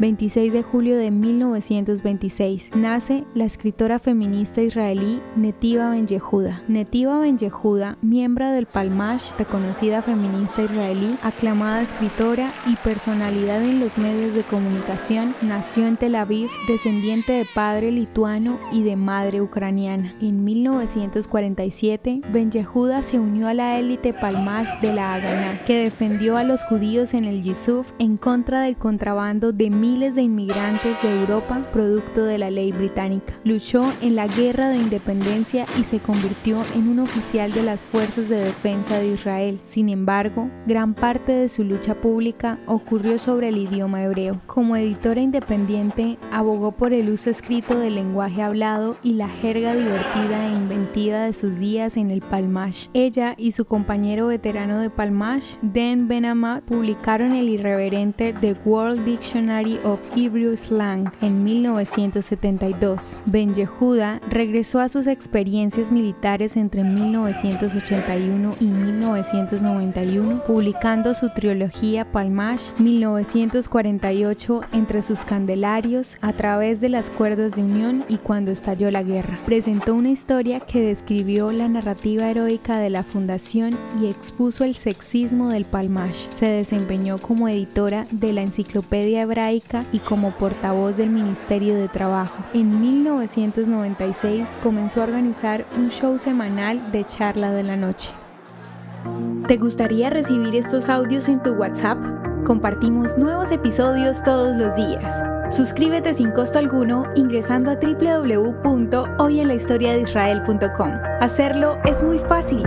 26 de julio de 1926, nace la escritora feminista israelí Netiva Ben Yehuda. Netiva Ben Yehuda, miembro del Palmash, reconocida feminista israelí, aclamada escritora y personalidad en los medios de comunicación, nació en Tel Aviv, descendiente de padre lituano y de madre ucraniana. En 1947, Ben Yehuda se unió a la élite Palmash de la Haganah, que defendió a los judíos en el Yisuf en contra del contrabando de miles de inmigrantes de Europa producto de la ley británica. Luchó en la guerra de independencia y se convirtió en un oficial de las fuerzas de defensa de Israel. Sin embargo, gran parte de su lucha pública ocurrió sobre el idioma hebreo. Como editora independiente, abogó por el uso escrito del lenguaje hablado y la jerga divertida e inventiva de sus días en el Palmash. Ella y su compañero veterano de Palmash, Dan Benamat, publicaron el irreverente The World Dictionary of Hebrew Slang en 1972. Ben Yehuda regresó a sus experiencias militares entre 1981 y 1991, publicando su trilogía Palmash 1948 entre sus candelarios, a través de las cuerdas de unión y cuando estalló la guerra. Presentó una historia que describió la narrativa heroica de la fundación y expuso el sexismo del Palmash. Se desempeñó como editora de la Enciclopedia Hebraica y como portavoz del Ministerio de Trabajo. En 1996 comenzó a organizar un show semanal de charla de la noche. ¿Te gustaría recibir estos audios en tu WhatsApp? Compartimos nuevos episodios todos los días. Suscríbete sin costo alguno ingresando a www.hoyenlahistoriadeisrael.com. Hacerlo es muy fácil.